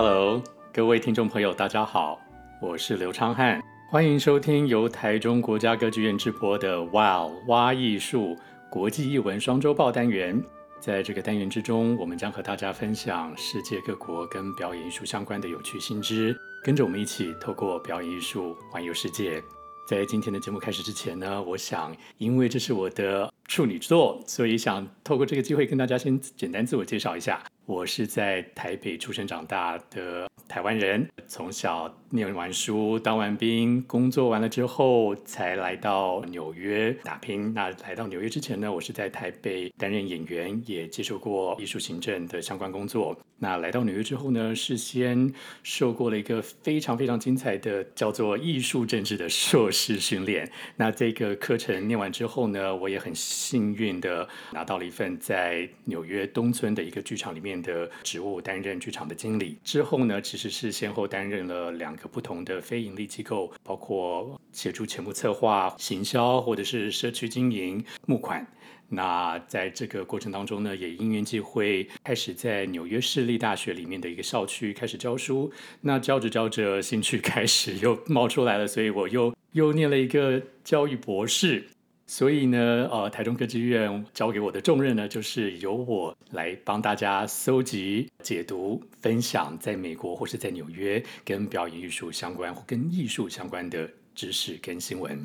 Hello，各位听众朋友，大家好，我是刘昌汉，欢迎收听由台中国家歌剧院直播的 WOW 挖艺术国际艺文双周报单元。在这个单元之中，我们将和大家分享世界各国跟表演艺术相关的有趣新知，跟着我们一起透过表演艺术环游世界。在今天的节目开始之前呢，我想，因为这是我的处女作，所以想透过这个机会跟大家先简单自我介绍一下。我是在台北出生长大的台湾人，从小。念完书，当完兵，工作完了之后，才来到纽约打拼。那来到纽约之前呢，我是在台北担任演员，也接受过艺术行政的相关工作。那来到纽约之后呢，是先受过了一个非常非常精彩的叫做艺术政治的硕士训练。那这个课程念完之后呢，我也很幸运的拿到了一份在纽约东村的一个剧场里面的职务，担任剧场的经理。之后呢，其实是先后担任了两个。不同的非营利机构，包括协助节目策划、行销，或者是社区经营、募款。那在这个过程当中呢，也因缘际会，开始在纽约市立大学里面的一个校区开始教书。那教着教着，兴趣开始又冒出来了，所以我又又念了一个教育博士。所以呢，呃，台中歌剧院交给我的重任呢，就是由我来帮大家搜集、解读、分享在美国或是在纽约跟表演艺术相关或跟艺术相关的知识跟新闻。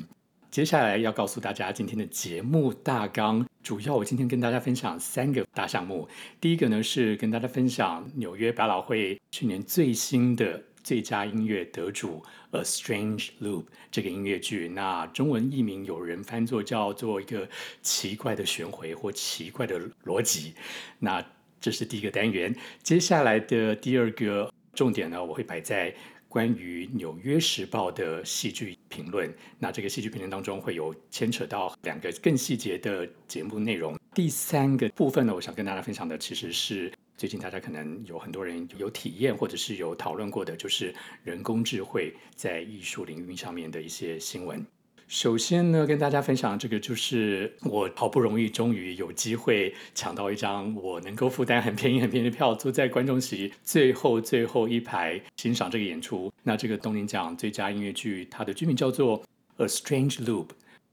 接下来要告诉大家今天的节目大纲，主要我今天跟大家分享三个大项目。第一个呢是跟大家分享纽约百老汇去年最新的。最佳音乐得主《A Strange Loop》这个音乐剧，那中文译名有人翻作叫做一个奇怪的旋回或奇怪的逻辑。那这是第一个单元。接下来的第二个重点呢，我会摆在关于《纽约时报》的戏剧评论。那这个戏剧评论当中会有牵扯到两个更细节的节目内容。第三个部分呢，我想跟大家分享的其实是。最近大家可能有很多人有体验，或者是有讨论过的，就是人工智慧在艺术领域上面的一些新闻。首先呢，跟大家分享这个，就是我好不容易终于有机会抢到一张我能够负担很便宜很便宜的票，坐在观众席最后最后一排欣赏这个演出。那这个东尼奖最佳音乐剧，它的剧名叫做《A Strange Loop》。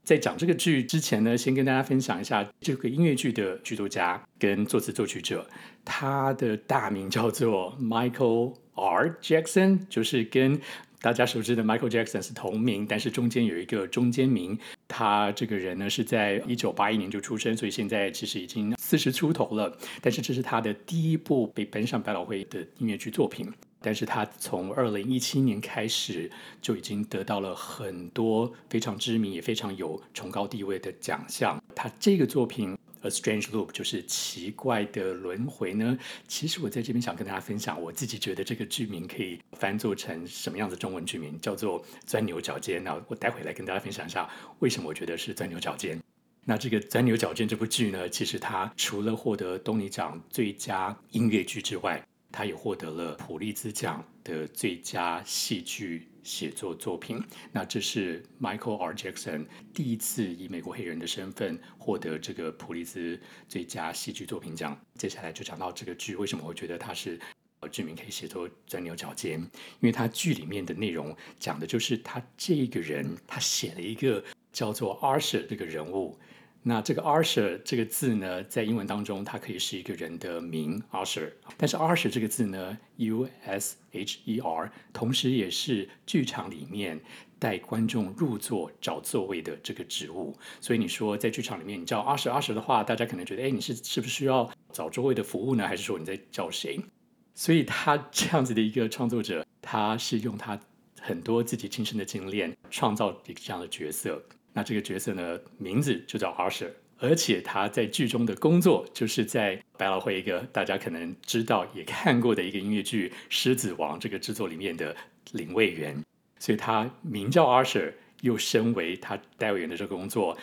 在讲这个剧之前呢，先跟大家分享一下这个音乐剧的剧作家跟作词作曲者，他的大名叫做 Michael R. Jackson，就是跟大家熟知的 Michael Jackson 是同名，但是中间有一个中间名。他这个人呢是在一九八一年就出生，所以现在其实已经四十出头了。但是这是他的第一部被搬上百老汇的音乐剧作品。但是他从二零一七年开始就已经得到了很多非常知名也非常有崇高地位的奖项。他这个作品《A Strange Loop》就是奇怪的轮回呢。其实我在这边想跟大家分享，我自己觉得这个剧名可以翻作成什么样的中文剧名，叫做“钻牛角尖”。那我待会来跟大家分享一下为什么我觉得是钻牛角尖。那这个钻牛角尖这部剧呢，其实它除了获得东尼奖最佳音乐剧之外，他也获得了普利兹奖的最佳戏剧写作作品。那这是 Michael R. Jackson 第一次以美国黑人的身份获得这个普利兹最佳戏剧作品奖。接下来就讲到这个剧为什么会觉得他是剧名可以写作钻牛角尖，因为他剧里面的内容讲的就是他这个人，他写了一个叫做 Arthur 这个人物。那这个 Archer 这个字呢，在英文当中，它可以是一个人的名 Archer，但是 Arthur 这个字呢，U S H E R，同时也是剧场里面带观众入座找座位的这个职务。所以你说在剧场里面你叫 Arthur Arthur 的话，大家可能觉得，哎，你是是不是需要找座位的服务呢？还是说你在叫谁？所以他这样子的一个创作者，他是用他很多自己亲身的经验创造一个这样的角色。那这个角色呢，名字就叫 Arthur，而且他在剧中的工作就是在百老汇一个大家可能知道也看过的一个音乐剧《狮子王》这个制作里面的领位员，所以他名叫 Arthur，又身为他代位员的这个工作。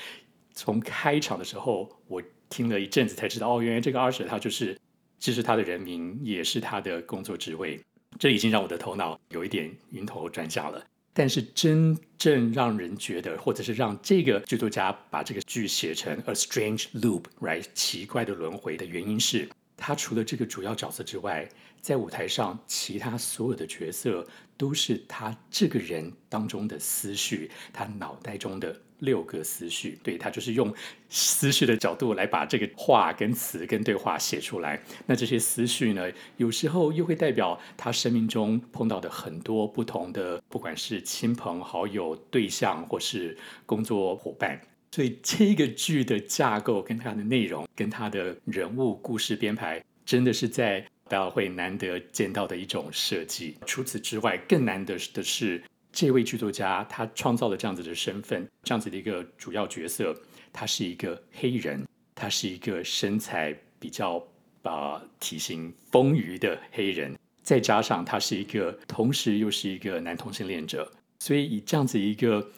从开场的时候，我听了一阵子才知道，哦，原来这个 Arthur 他就是，其实他的人名也是他的工作职位，这已经让我的头脑有一点晕头转向了。但是真正让人觉得，或者是让这个剧作家把这个剧写成 a strange loop，right，奇怪的轮回的原因是，他除了这个主要角色之外，在舞台上其他所有的角色都是他这个人当中的思绪，他脑袋中的六个思绪。对，他就是用思绪的角度来把这个话跟词跟对话写出来。那这些思绪呢，有时候又会代表他生命中碰到的很多不同的，不管是亲朋好友、对象或是工作伙伴。所以这个剧的架构跟它的内容，跟它的人物故事编排，真的是在百老汇难得见到的一种设计。除此之外，更难得的是，这位剧作家他创造了这样子的身份，这样子的一个主要角色，他是一个黑人，他是一个身材比较啊、呃、体型丰腴的黑人，再加上他是一个同时又是一个男同性恋者，所以以这样子一个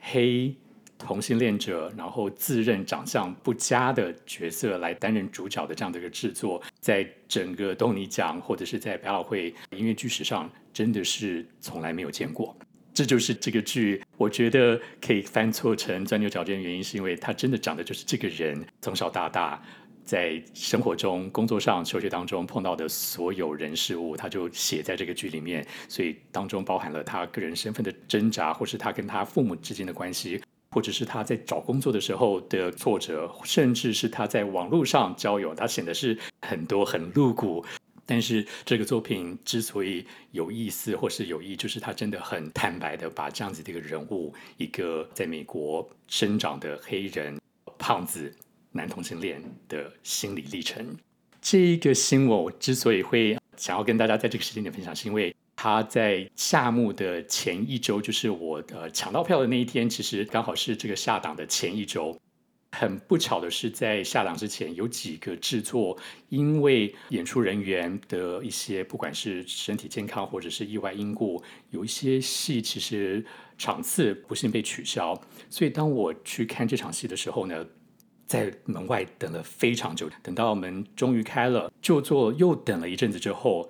黑。同性恋者，然后自认长相不佳的角色来担任主角的这样的一个制作，在整个东尼奖或者是在百老汇音乐剧史上，真的是从来没有见过。这就是这个剧，我觉得可以翻错成钻牛角尖的原因，是因为他真的讲的就是这个人从小到大在生活中、工作上、求学当中碰到的所有人事物，他就写在这个剧里面，所以当中包含了他个人身份的挣扎，或是他跟他父母之间的关系。或者是他在找工作的时候的挫折，甚至是他在网络上交友，他显得是很多很露骨。但是这个作品之所以有意思或是有意，就是他真的很坦白的把这样子的一个人物，一个在美国生长的黑人胖子男同性恋的心理历程。这一个新闻我之所以会想要跟大家在这个时间点分享，是因为。他在夏幕的前一周，就是我呃抢到票的那一天，其实刚好是这个下档的前一周。很不巧的是，在下档之前，有几个制作因为演出人员的一些不管是身体健康或者是意外因故，有一些戏其实场次不幸被取消。所以当我去看这场戏的时候呢，在门外等了非常久，等到门终于开了，就坐又等了一阵子之后。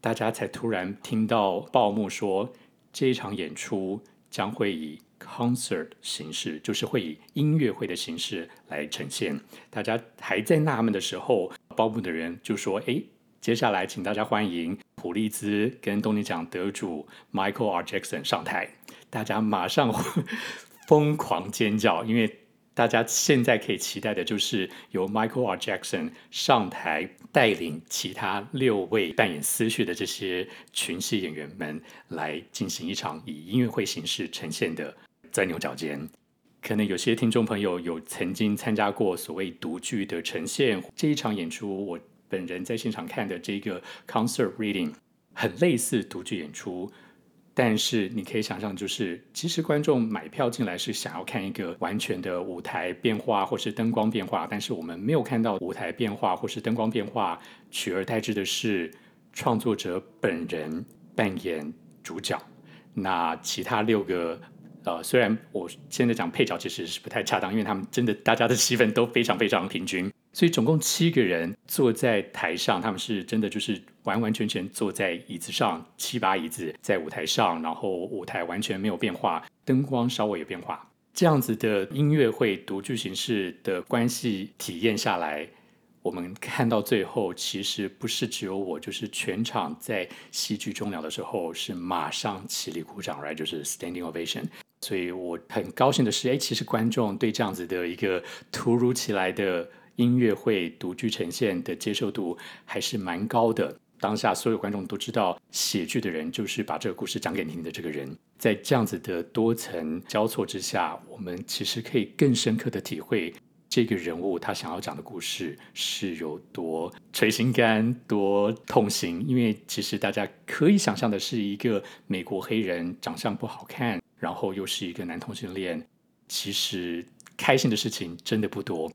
大家才突然听到报幕说，这一场演出将会以 concert 形式，就是会以音乐会的形式来呈现。大家还在纳闷的时候，报幕的人就说：“哎，接下来请大家欢迎普利兹跟东尼奖得主 Michael R. Jackson 上台。”大家马上 疯狂尖叫，因为。大家现在可以期待的就是由 Michael R. Jackson 上台带领其他六位扮演思绪的这些群戏演员们来进行一场以音乐会形式呈现的钻牛角尖。可能有些听众朋友有曾经参加过所谓独剧的呈现，这一场演出我本人在现场看的这个 concert reading 很类似独剧演出。但是你可以想象，就是其实观众买票进来是想要看一个完全的舞台变化或是灯光变化，但是我们没有看到舞台变化或是灯光变化，取而代之的是创作者本人扮演主角。那其他六个，呃，虽然我现在讲配角其实是不太恰当，因为他们真的大家的戏份都非常非常平均。所以总共七个人坐在台上，他们是真的就是完完全全坐在椅子上，七把椅子在舞台上，然后舞台完全没有变化，灯光稍微有变化，这样子的音乐会独剧形式的关系体验下来，我们看到最后，其实不是只有我，就是全场在戏剧终了的时候是马上起立鼓掌，right，就是 standing ovation。所以我很高兴的是，哎，其实观众对这样子的一个突如其来的。音乐会读剧呈现的接受度还是蛮高的。当下所有观众都知道，写剧的人就是把这个故事讲给你听的这个人。在这样子的多层交错之下，我们其实可以更深刻的体会这个人物他想要讲的故事是有多捶心肝、多痛心。因为其实大家可以想象的是，一个美国黑人长相不好看，然后又是一个男同性恋，其实开心的事情真的不多。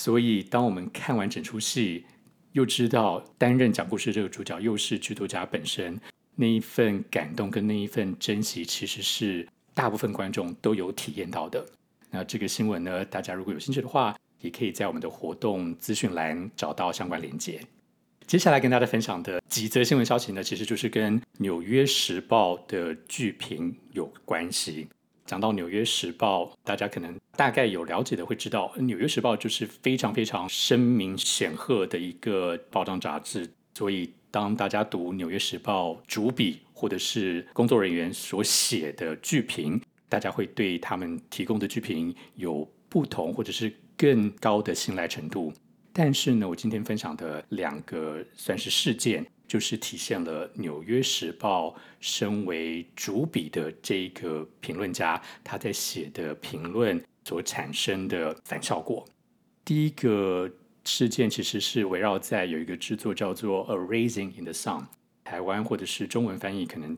所以，当我们看完整出戏，又知道担任讲故事这个主角又是剧作家本身，那一份感动跟那一份珍惜，其实是大部分观众都有体验到的。那这个新闻呢，大家如果有兴趣的话，也可以在我们的活动资讯栏找到相关链接。接下来跟大家分享的几则新闻消息呢，其实就是跟《纽约时报》的剧评有关系。讲到《纽约时报》，大家可能大概有了解的会知道，《纽约时报》就是非常非常声名显赫的一个报章杂志。所以，当大家读《纽约时报》主笔或者是工作人员所写的剧评，大家会对他们提供的剧评有不同或者是更高的信赖程度。但是呢，我今天分享的两个算是事件。就是体现了《纽约时报》身为主笔的这一个评论家，他在写的评论所产生的反效果。第一个事件其实是围绕在有一个制作叫做《A Raising in the Sun》，台湾或者是中文翻译可能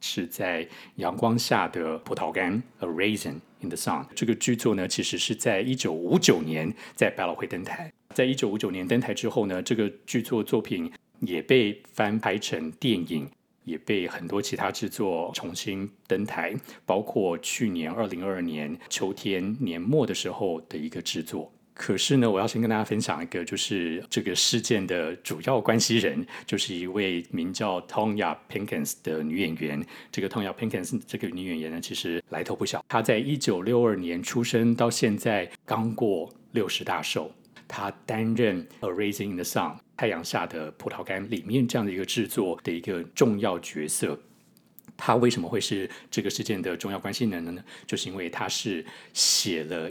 是在阳光下的葡萄干，《A Raising in the Sun》。这个剧作呢，其实是在一九五九年在百老汇登台。在一九五九年登台之后呢，这个剧作作品。也被翻拍成电影，也被很多其他制作重新登台，包括去年二零二二年秋天年末的时候的一个制作。可是呢，我要先跟大家分享一个，就是这个事件的主要关系人，就是一位名叫 Tonya Pinkins 的女演员。这个 Tonya Pinkins 这个女演员呢，其实来头不小。她在一九六二年出生，到现在刚过六十大寿。他担任《A Raising in the Sun》太阳下的葡萄干里面这样的一个制作的一个重要角色。他为什么会是这个事件的重要关系人呢？就是因为他是写了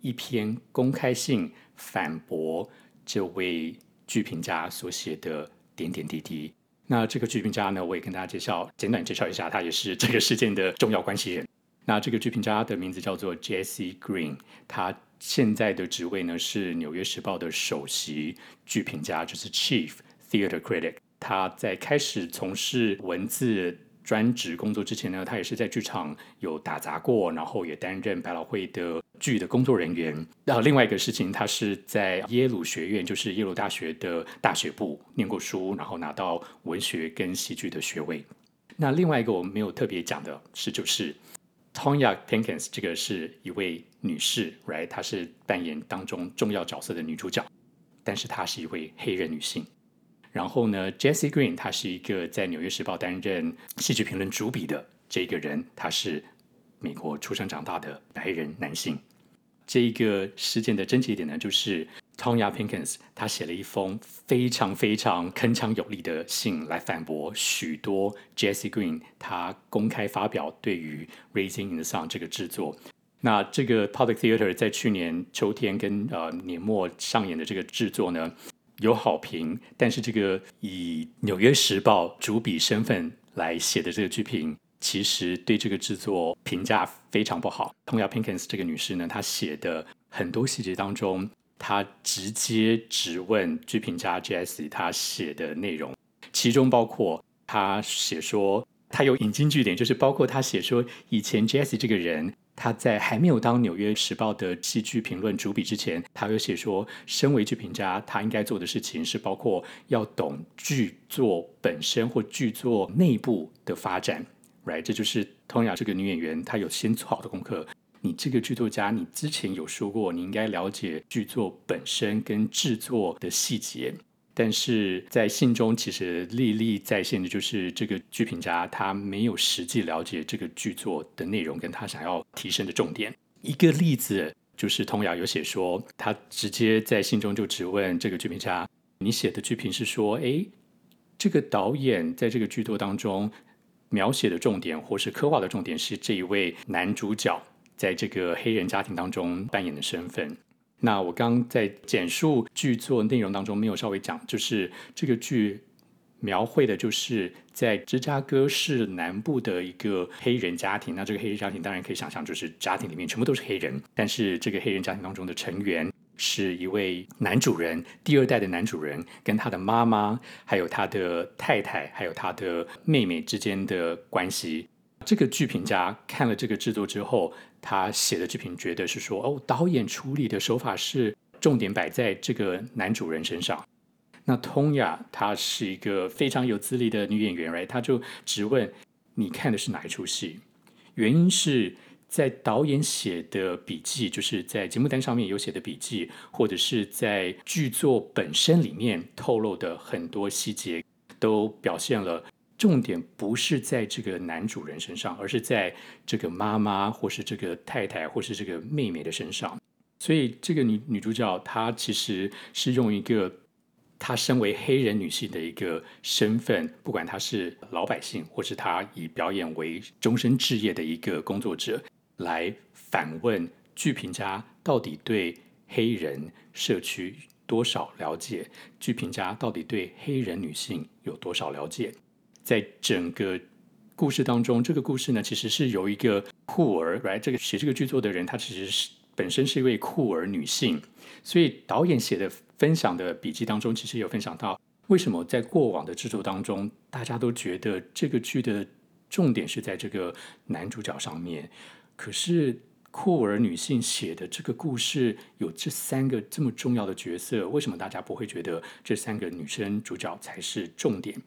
一篇公开信反驳这位剧评家所写的点点滴滴。那这个剧评家呢，我也跟大家介绍，简短介绍一下，他也是这个事件的重要关系人。那这个剧评家的名字叫做 Jesse Green，他。现在的职位呢是《纽约时报》的首席剧评家，就是 Chief Theater Critic。他在开始从事文字专职工作之前呢，他也是在剧场有打杂过，然后也担任百老汇的剧的工作人员。然后另外一个事情，他是在耶鲁学院，就是耶鲁大学的大学部念过书，然后拿到文学跟戏剧的学位。那另外一个我们没有特别讲的是，就是 Tonya Pinkins 这个是一位。女士，right，她是扮演当中重要角色的女主角，但是她是一位黑人女性。然后呢，Jesse Green，她是一个在《纽约时报》担任戏剧评论主笔的这个人，他是美国出生长大的白人男性。这一个事件的症结点呢，就是 Tonya Pinkins，她写了一封非常非常铿锵有力的信来反驳许多 Jesse Green 他公开发表对于《Raising in the Sun》这个制作。那这个 Public Theater 在去年秋天跟呃年末上演的这个制作呢，有好评，但是这个以《纽约时报》主笔身份来写的这个剧评，其实对这个制作评价非常不好。Tonya Pinkins 这个女士呢，她写的很多细节当中，她直接质问剧评家 Jesse 她写的内容，其中包括她写说，她有引经据典，就是包括她写说以前 Jesse 这个人。他在还没有当《纽约时报》的戏剧评论主笔之前，他有写说，身为剧评家，他应该做的事情是包括要懂剧作本身或剧作内部的发展，right？这就是 Tonya 这个女演员，她有先做好的功课。你这个剧作家，你之前有说过，你应该了解剧作本身跟制作的细节。但是在信中，其实历历在现的就是这个剧评家他没有实际了解这个剧作的内容，跟他想要提升的重点。一个例子就是，Tonya 有写说，他直接在信中就质问这个剧评家：“你写的剧评是说，哎，这个导演在这个剧作当中描写的重点，或是刻画的重点，是这一位男主角在这个黑人家庭当中扮演的身份。”那我刚在简述剧作内容当中没有稍微讲，就是这个剧描绘的就是在芝加哥市南部的一个黑人家庭。那这个黑人家庭当然可以想象，就是家庭里面全部都是黑人，但是这个黑人家庭当中的成员是一位男主人，第二代的男主人，跟他的妈妈，还有他的太太，还有他的妹妹之间的关系。这个剧评家看了这个制作之后，他写的这篇觉得是说，哦，导演处理的手法是重点摆在这个男主人身上。那 Tonya 她是一个非常有资历的女演员哎她就质问你看的是哪一出戏？原因是在导演写的笔记，就是在节目单上面有写的笔记，或者是在剧作本身里面透露的很多细节，都表现了。重点不是在这个男主人身上，而是在这个妈妈或是这个太太或是这个妹妹的身上。所以这个女女主角她其实是用一个她身为黑人女性的一个身份，不管她是老百姓，或是她以表演为终身志业的一个工作者，来反问剧评家到底对黑人社区多少了解？剧评家到底对黑人女性有多少了解？在整个故事当中，这个故事呢，其实是由一个酷儿来，这个写这个剧作的人，她其实是本身是一位酷儿女性，所以导演写的分享的笔记当中，其实有分享到为什么在过往的制作当中，大家都觉得这个剧的重点是在这个男主角上面，可是酷儿女性写的这个故事有这三个这么重要的角色，为什么大家不会觉得这三个女生主角才是重点？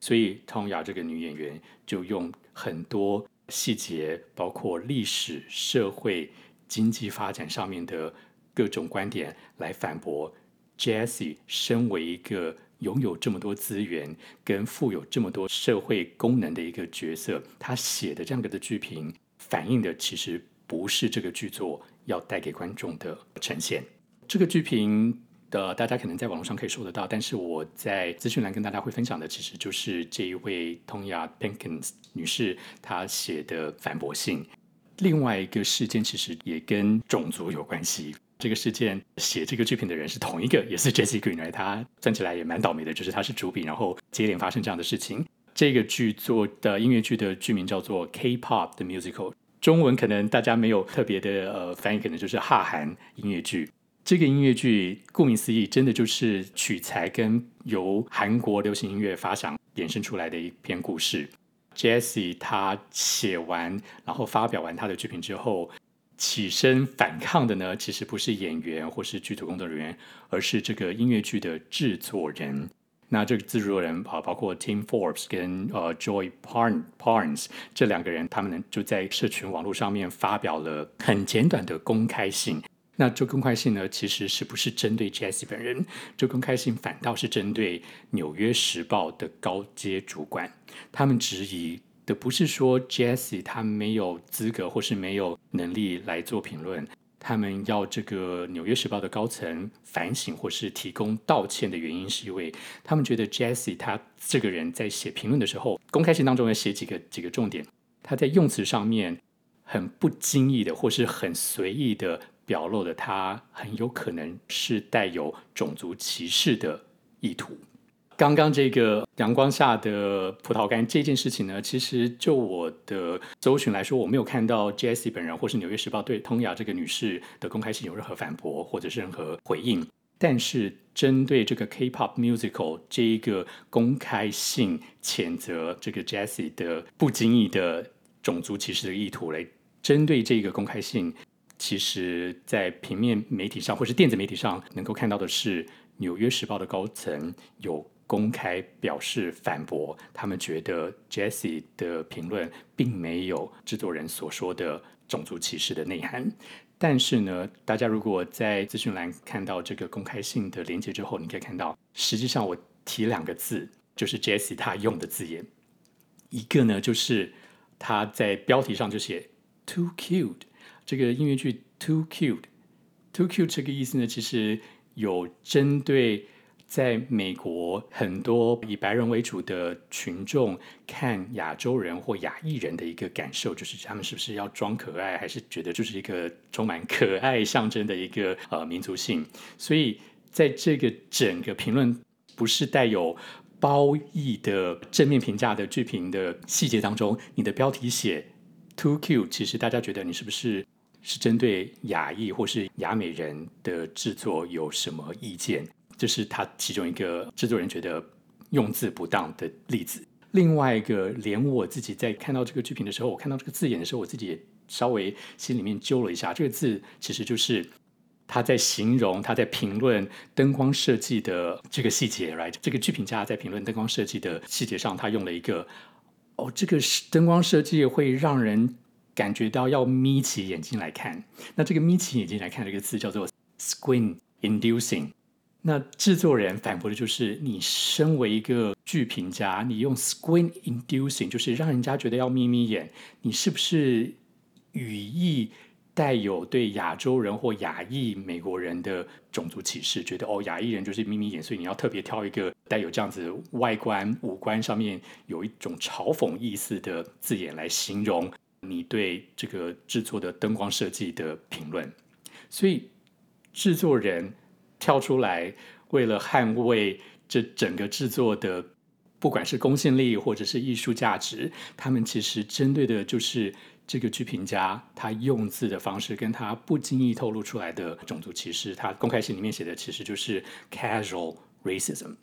所以，汤雅这个女演员就用很多细节，包括历史、社会、经济发展上面的各种观点，来反驳 Jesse 身为一个拥有这么多资源、跟富有这么多社会功能的一个角色，她写的这样的剧评，反映的其实不是这个剧作要带给观众的呈现。这个剧评。的大家可能在网络上可以搜得到，但是我在资讯栏跟大家会分享的，其实就是这一位 Tonya Pinkins 女士她写的反驳信。另外一个事件其实也跟种族有关系。这个事件写这个剧评的人是同一个，也是 Jessie Green，他算起来也蛮倒霉的，就是他是主笔，然后接连发生这样的事情。这个剧作的音乐剧的剧名叫做 K-pop 的 Musical，中文可能大家没有特别的呃翻译，可能就是哈韩音乐剧。这个音乐剧顾名思义，真的就是取材跟由韩国流行音乐发想衍生出来的一篇故事。Jessie 她写完，然后发表完她的剧评之后，起身反抗的呢，其实不是演员或是剧组工作人员，而是这个音乐剧的制作人。那这个制作人啊，包括 Tim Forbes 跟呃 Joy Parnes 这两个人，他们呢就在社群网络上面发表了很简短的公开信。那这公开信呢，其实是不是针对 Jesse 本人？这公开信反倒是针对《纽约时报》的高阶主管。他们质疑的不是说 Jesse 他没有资格或是没有能力来做评论，他们要这个《纽约时报》的高层反省或是提供道歉的原因，是因为他们觉得 Jesse 他这个人在写评论的时候，公开信当中要写几个几个重点，他在用词上面很不经意的或是很随意的。表露的他很有可能是带有种族歧视的意图。刚刚这个阳光下的葡萄干这件事情呢，其实就我的搜寻来说，我没有看到 Jesse 本人或是《纽约时报》对通雅这个女士的公开信有任何反驳或者是任何回应。但是针对这个 K-pop musical 这一个公开信谴责这个 Jesse 的不经意的种族歧视的意图来针对这个公开信。其实，在平面媒体上或是电子媒体上，能够看到的是，《纽约时报》的高层有公开表示反驳，他们觉得 Jessie 的评论并没有制作人所说的种族歧视的内涵。但是呢，大家如果在资讯栏看到这个公开信的连接之后，你可以看到，实际上我提两个字，就是 Jessie 他用的字眼，一个呢就是他在标题上就写 “too cute”。这个音乐剧 Too Cute，Too Cute 这个意思呢，其实有针对在美国很多以白人为主的群众看亚洲人或亚裔人的一个感受，就是他们是不是要装可爱，还是觉得就是一个充满可爱象征的一个呃民族性。所以在这个整个评论不是带有褒义的正面评价的剧评的细节当中，你的标题写 Too Cute，其实大家觉得你是不是？是针对亚裔或是亚美人的制作有什么意见？这是他其中一个制作人觉得用字不当的例子。另外一个，连我自己在看到这个剧评的时候，我看到这个字眼的时候，我自己也稍微心里面揪了一下。这个字其实就是他在形容他在评论灯光设计的这个细节，right？这个剧评家在评论灯光设计的细节上，他用了一个哦，这个灯光设计会让人。感觉到要眯起眼睛来看，那这个眯起眼睛来看这个字叫做 squint inducing，那制作人反驳的就是，你身为一个剧评家，你用 squint inducing，就是让人家觉得要眯眯眼，你是不是语义带有对亚洲人或亚裔美国人的种族歧视？觉得哦，亚裔人就是眯眯眼，所以你要特别挑一个带有这样子外观五官上面有一种嘲讽意思的字眼来形容？你对这个制作的灯光设计的评论，所以制作人。跳出来，为了捍卫这整个制作的，不管是公信力或者是艺术价值，他们其实针对的就是这个剧评家他用字的方式，跟他不经意透露出来的种族歧视。他公开信里面写的其实就是 casual racism。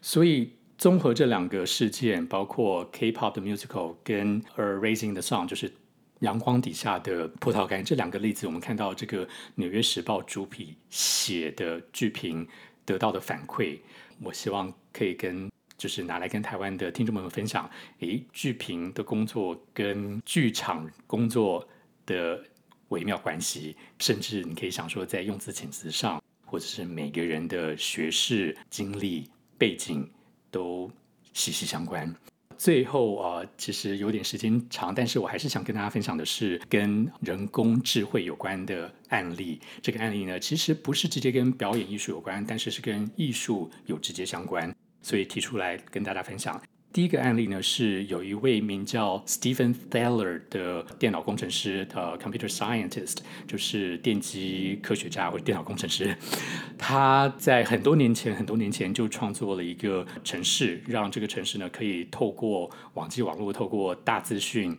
所以综合这两个事件，包括 K-pop 的 musical 跟 a raising the Sun，就是。阳光底下的葡萄干这两个例子，我们看到这个《纽约时报》主笔写的剧评得到的反馈，我希望可以跟就是拿来跟台湾的听众们分享。诶，剧评的工作跟剧场工作的微妙关系，甚至你可以想说，在用词遣词上，或者是每个人的学识、经历、背景都息息相关。最后啊、其实有点时间长，但是我还是想跟大家分享的是跟人工智慧有关的案例。这个案例呢，其实不是直接跟表演艺术有关，但是是跟艺术有直接相关，所以提出来跟大家分享。第一个案例呢，是有一位名叫 Stephen Thaler 的电脑工程师，呃，computer scientist，就是电机科学家或者电脑工程师。他在很多年前，很多年前就创作了一个城市，让这个城市呢可以透过网际网络，透过大资讯，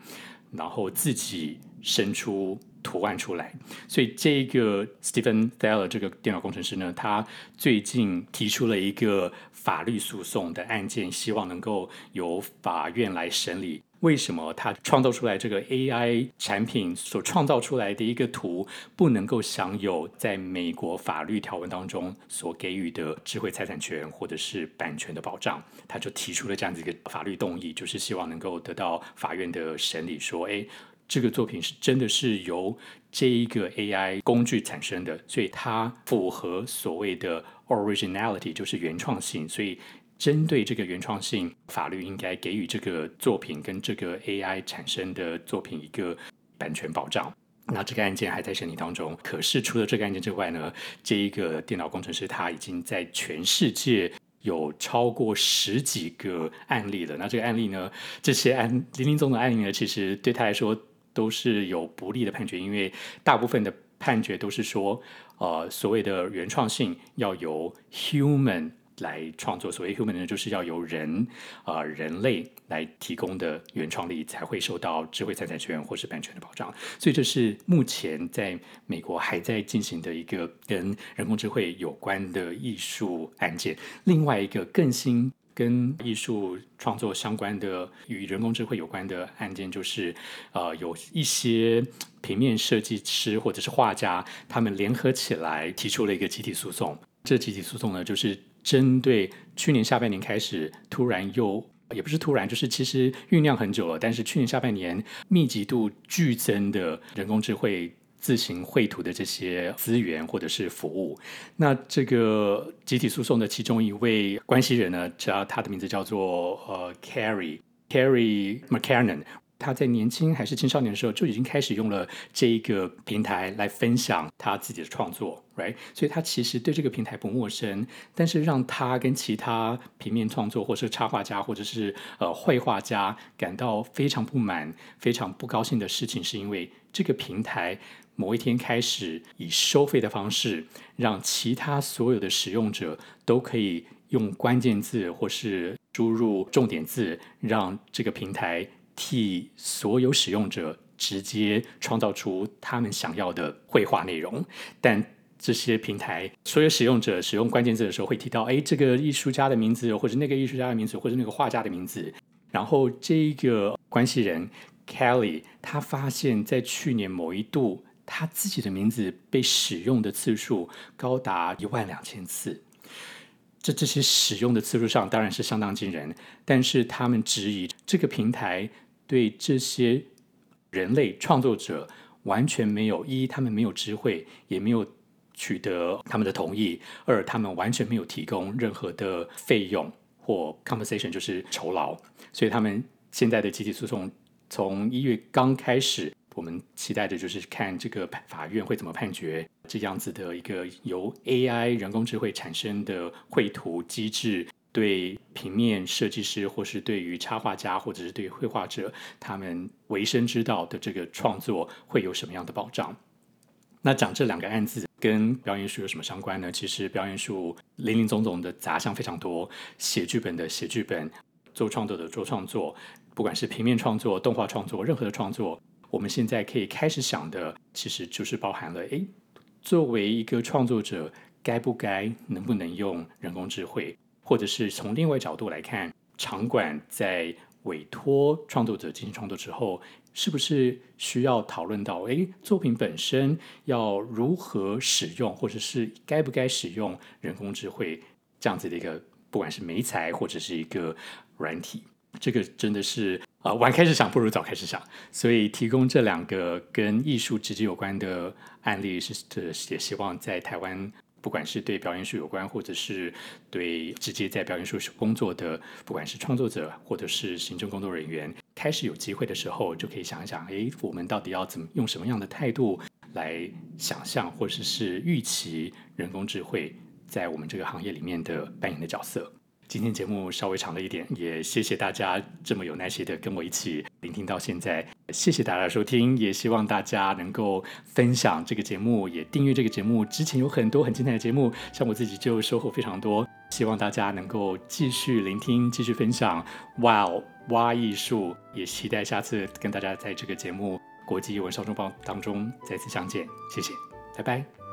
然后自己生出。图案出来，所以这个 Stephen Thaler 这个电脑工程师呢，他最近提出了一个法律诉讼的案件，希望能够由法院来审理。为什么他创造出来这个 AI 产品所创造出来的一个图不能够享有在美国法律条文当中所给予的智慧财产权或者是版权的保障？他就提出了这样子一个法律动议，就是希望能够得到法院的审理，说，哎。这个作品是真的是由这一个 AI 工具产生的，所以它符合所谓的 originality，就是原创性。所以针对这个原创性，法律应该给予这个作品跟这个 AI 产生的作品一个版权保障。那这个案件还在审理当中。可是除了这个案件之外呢，这一个电脑工程师他已经在全世界有超过十几个案例了。那这个案例呢，这些案林林总总的案例呢，其实对他来说。都是有不利的判决，因为大部分的判决都是说，呃，所谓的原创性要由 human 来创作，所谓 human 呢，就是要由人啊、人类来提供的原创力才会受到智慧财产权或是版权的保障。所以这是目前在美国还在进行的一个跟人工智慧有关的艺术案件。另外一个更新。跟艺术创作相关的、与人工智慧有关的案件，就是，呃，有一些平面设计师或者是画家，他们联合起来提出了一个集体诉讼。这集体诉讼呢，就是针对去年下半年开始突然又，也不是突然，就是其实酝酿很久了，但是去年下半年密集度剧增的人工智慧。自行绘图的这些资源或者是服务，那这个集体诉讼的其中一位关系人呢，叫他的名字叫做呃 Carrie Carrie McKernan，他在年轻还是青少年的时候就已经开始用了这一个平台来分享他自己的创作，right？所以他其实对这个平台不陌生，但是让他跟其他平面创作或是插画家或者是呃绘画家感到非常不满、非常不高兴的事情，是因为这个平台。某一天开始，以收费的方式，让其他所有的使用者都可以用关键字或是输入重点字，让这个平台替所有使用者直接创造出他们想要的绘画内容。但这些平台所有使用者使用关键字的时候，会提到：哎，这个艺术家的名字，或者那个艺术家的名字，或者那个画家的名字。然后这个关系人 Kelly，他发现，在去年某一度。他自己的名字被使用的次数高达一万两千次，这这些使用的次数上当然是相当惊人。但是他们质疑这个平台对这些人类创作者完全没有，一他们没有知会，也没有取得他们的同意，二他们完全没有提供任何的费用或 compensation，就是酬劳，所以他们现在的集体诉讼从一月刚开始，我们期待的就是看这个法院会怎么判决这样子的一个由 AI 人工智慧产生的绘图机制。对平面设计师，或是对于插画家，或者是对绘画者，他们维生之道的这个创作会有什么样的保障？那讲这两个案子跟表演术有什么相关呢？其实表演术林林总总的杂项非常多，写剧本的写剧本，做创作的做创作，不管是平面创作、动画创作，任何的创作，我们现在可以开始想的，其实就是包含了：哎，作为一个创作者，该不该、能不能用人工智慧？或者是从另外角度来看，场馆在委托创作者进行创作之后，是不是需要讨论到，诶，作品本身要如何使用，或者是该不该使用人工智慧这样子的一个，不管是媒材或者是一个软体，这个真的是啊，晚开始想不如早开始想，所以提供这两个跟艺术直接有关的案例，是也希望在台湾。不管是对表演艺术有关，或者是对直接在表演艺术工作的，不管是创作者或者是行政工作人员，开始有机会的时候，就可以想一想，哎，我们到底要怎么用什么样的态度来想象，或者是预期人工智慧在我们这个行业里面的扮演的角色。今天节目稍微长了一点，也谢谢大家这么有耐心的跟我一起聆听到现在。谢谢大家的收听，也希望大家能够分享这个节目，也订阅这个节目。之前有很多很精彩的节目，像我自己就收获非常多。希望大家能够继续聆听，继续分享。哇哦挖艺术，也期待下次跟大家在这个节目《国际艺文双周报》当中再次相见。谢谢，拜拜。